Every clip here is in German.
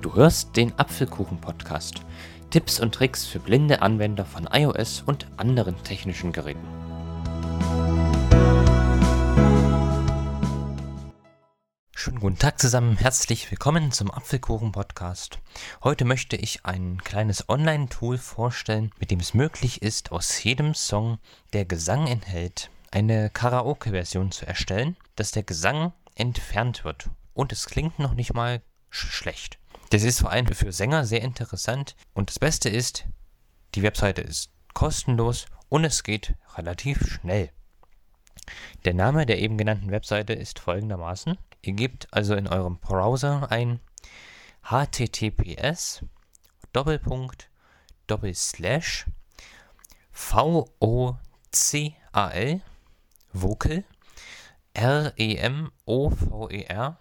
Du hörst den Apfelkuchen-Podcast. Tipps und Tricks für blinde Anwender von iOS und anderen technischen Geräten. Schönen guten Tag zusammen, herzlich willkommen zum Apfelkuchen-Podcast. Heute möchte ich ein kleines Online-Tool vorstellen, mit dem es möglich ist, aus jedem Song, der Gesang enthält, eine Karaoke-Version zu erstellen, dass der Gesang entfernt wird. Und es klingt noch nicht mal sch schlecht. Das ist vor allem für Sänger sehr interessant. Und das Beste ist, die Webseite ist kostenlos und es geht relativ schnell. Der Name der eben genannten Webseite ist folgendermaßen. Ihr gebt also in eurem Browser ein https Doppelpunkt Doppelslash vocal vocal r e m o v e r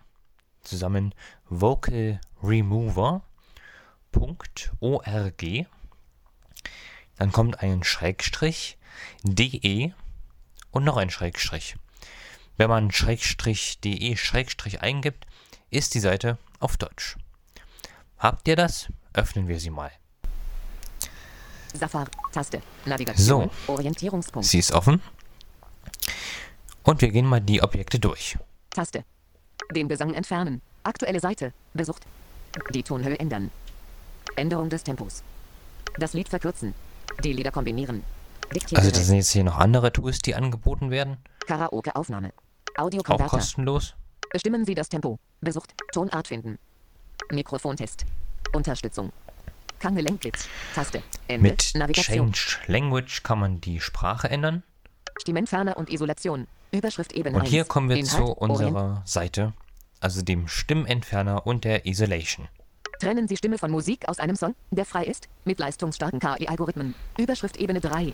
zusammen vocalremover.org. Dann kommt ein Schrägstrich, de und noch ein Schrägstrich. Wenn man Schrägstrich de Schrägstrich eingibt, ist die Seite auf Deutsch. Habt ihr das? Öffnen wir sie mal. Safari, Taste, Navigation, So. Orientierungspunkt, Sie ist offen. Und wir gehen mal die Objekte durch. Taste. Den Gesang entfernen. Aktuelle Seite, besucht. Die Tonhöhe ändern. Änderung des Tempos. Das Lied verkürzen. Die Lieder kombinieren. Diktieren. Also das sind jetzt hier noch andere Tools, die angeboten werden. Karaoke-Aufnahme. Auch Audiokonverter. kostenlos. Bestimmen Sie das Tempo. Besucht. Tonart finden. Mikrofontest. Unterstützung. Kangelenklitz. Taste. Ende. Mit Navigation. Change Language kann man die Sprache ändern. Stimmenferne und Isolation. Überschrift Ebene Und hier 1. kommen wir Inhalt, zu unserer Seite, also dem Stimmentferner und der Isolation. Trennen Sie Stimme von Musik aus einem Song, der frei ist, mit leistungsstarken KI-Algorithmen. Überschrift Ebene 3.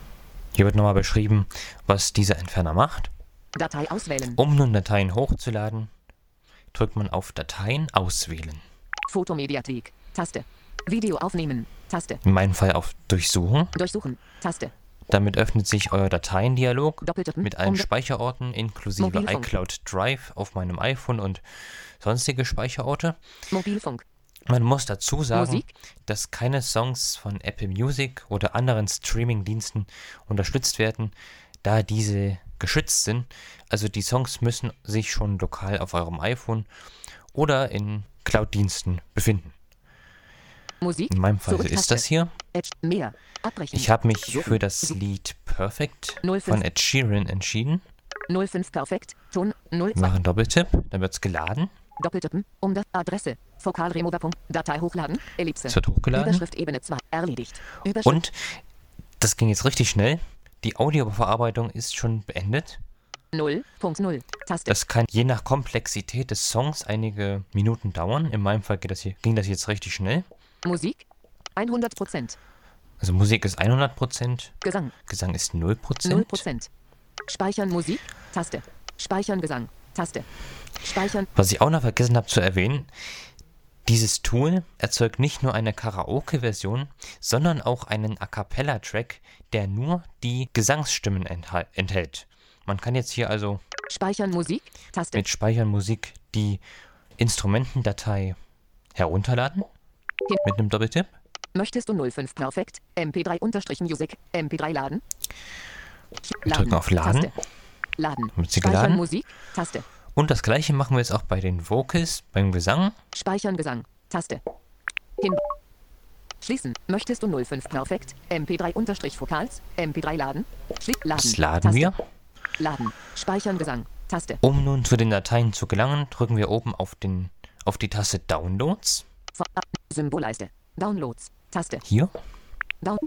Hier wird nochmal beschrieben, was dieser Entferner macht. Datei auswählen. Um nun Dateien hochzuladen, drückt man auf Dateien auswählen. Fotomediathek. Taste. Video aufnehmen. Taste. In meinem Fall auf Durchsuchen. Durchsuchen. Taste. Damit öffnet sich euer Dateiendialog mit allen Speicherorten inklusive Mobilfunk. iCloud Drive auf meinem iPhone und sonstige Speicherorte. Mobilfunk. Man muss dazu sagen, Musik? dass keine Songs von Apple Music oder anderen Streaming-Diensten unterstützt werden, da diese geschützt sind. Also die Songs müssen sich schon lokal auf eurem iPhone oder in Cloud-Diensten befinden. Musik. In meinem Fall ist das hier. Mehr. Abbrechen. Ich habe mich für das Lied Perfect 05. von Ed Sheeran entschieden. 05 perfekt. Ton. 02. Wir machen Doppeltipp, dann wird es geladen. Doppeltippen. Um das Adresse. Fokalremover. Datei hochladen. Ellipse. Es wird hochgeladen. Überschrift Ebene 2. Erledigt. Und das ging jetzt richtig schnell. Die Audiobearbeitung ist schon beendet. 0.0. Taste. Das kann je nach Komplexität des Songs einige Minuten dauern. In meinem Fall das hier, ging das jetzt richtig schnell. Musik. 100%. Also Musik ist 100%, Gesang. Gesang ist 0%. 0%. Speichern Musik. Taste. Speichern Gesang. Taste. Speichern. Was ich auch noch vergessen habe zu erwähnen, dieses Tool erzeugt nicht nur eine Karaoke-Version, sondern auch einen A Cappella-Track, der nur die Gesangsstimmen enthält. Man kann jetzt hier also Speichern Musik. Taste. mit Speichern Musik die Instrumentendatei herunterladen. Hin- Mit einem Doppeltipp. Möchtest du 05 perfekt? MP3-Music. MP3 laden. Wir drücken auf Laden. Taste. Laden. Sie geladen? Musik. Taste. Und das gleiche machen wir jetzt auch bei den Vocals, beim Gesang. Speichern Gesang. Taste. Hin. Schließen. Möchtest du 05 perfekt? MP3-Vocals. MP3 laden. Schli laden. Das laden Taste. wir. Laden. Speichern Gesang. Taste. Um nun zu den Dateien zu gelangen, drücken wir oben auf, den, auf die Taste Downloads. Symbolleiste. Downloads. Taste. Hier. Down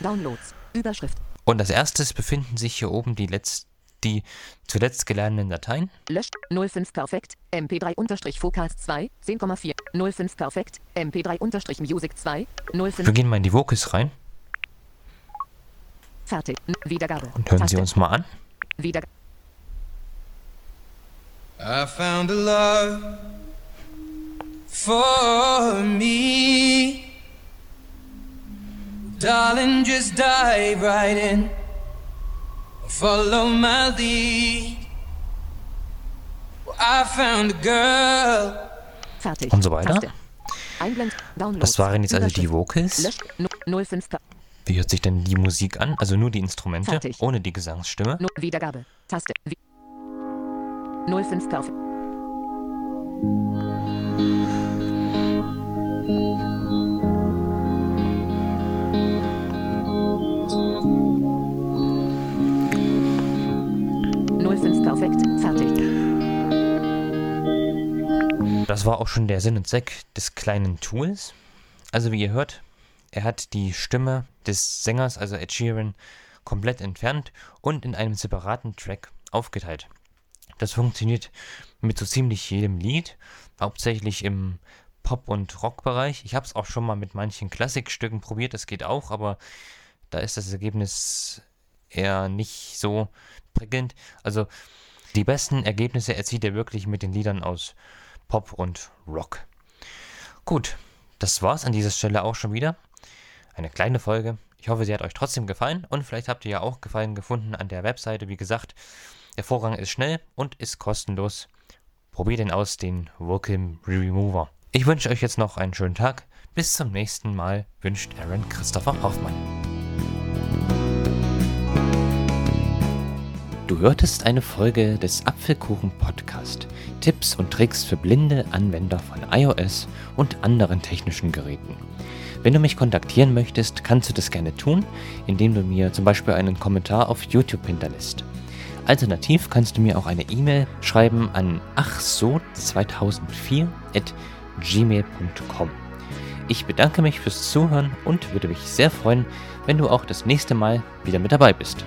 Downloads. Überschrift. Und als erstes befinden sich hier oben die, letzt, die zuletzt geladenen Dateien. Löscht 05 perfekt, MP3-Vocals 2, 10,4, 05 perfekt, MP3-Music 2, 05 Wir gehen mal in die Vocals rein fertig. Wiedergabe. und hören Taste. sie uns mal an. Wiedergabe. I found a love for me. Darling, just dive right in. Follow my lead. found a girl. Fertig. Und so weiter. Das waren jetzt also die Vocals. Lösch. Nu- 05. Per- Wie hört sich denn die Musik an? Also nur die Instrumente, Fertig. ohne die Gesangsstimme. Wiedergabe. Taste. Wi- 05 Perf. Perfekt. Fertig. Das war auch schon der Sinn und Zweck des kleinen Tools. Also wie ihr hört, er hat die Stimme des Sängers, also Ed Sheeran, komplett entfernt und in einem separaten Track aufgeteilt. Das funktioniert mit so ziemlich jedem Lied, hauptsächlich im Pop- und Rockbereich. Ich habe es auch schon mal mit manchen Klassikstücken probiert, das geht auch, aber da ist das Ergebnis eher nicht so prickelnd. Also die besten Ergebnisse erzielt er wirklich mit den Liedern aus Pop und Rock. Gut, das war's an dieser Stelle auch schon wieder. Eine kleine Folge. Ich hoffe, sie hat euch trotzdem gefallen und vielleicht habt ihr ja auch Gefallen gefunden an der Webseite. Wie gesagt, der Vorgang ist schnell und ist kostenlos. Probiert den aus, den Vocal Remover. Ich wünsche euch jetzt noch einen schönen Tag. Bis zum nächsten Mal wünscht Aaron Christopher Hoffmann. Du hörtest eine Folge des Apfelkuchen Podcast. Tipps und Tricks für blinde Anwender von iOS und anderen technischen Geräten. Wenn du mich kontaktieren möchtest, kannst du das gerne tun, indem du mir zum Beispiel einen Kommentar auf YouTube hinterlässt. Alternativ kannst du mir auch eine E-Mail schreiben an achso2004 at gmail.com. Ich bedanke mich fürs Zuhören und würde mich sehr freuen, wenn du auch das nächste Mal wieder mit dabei bist.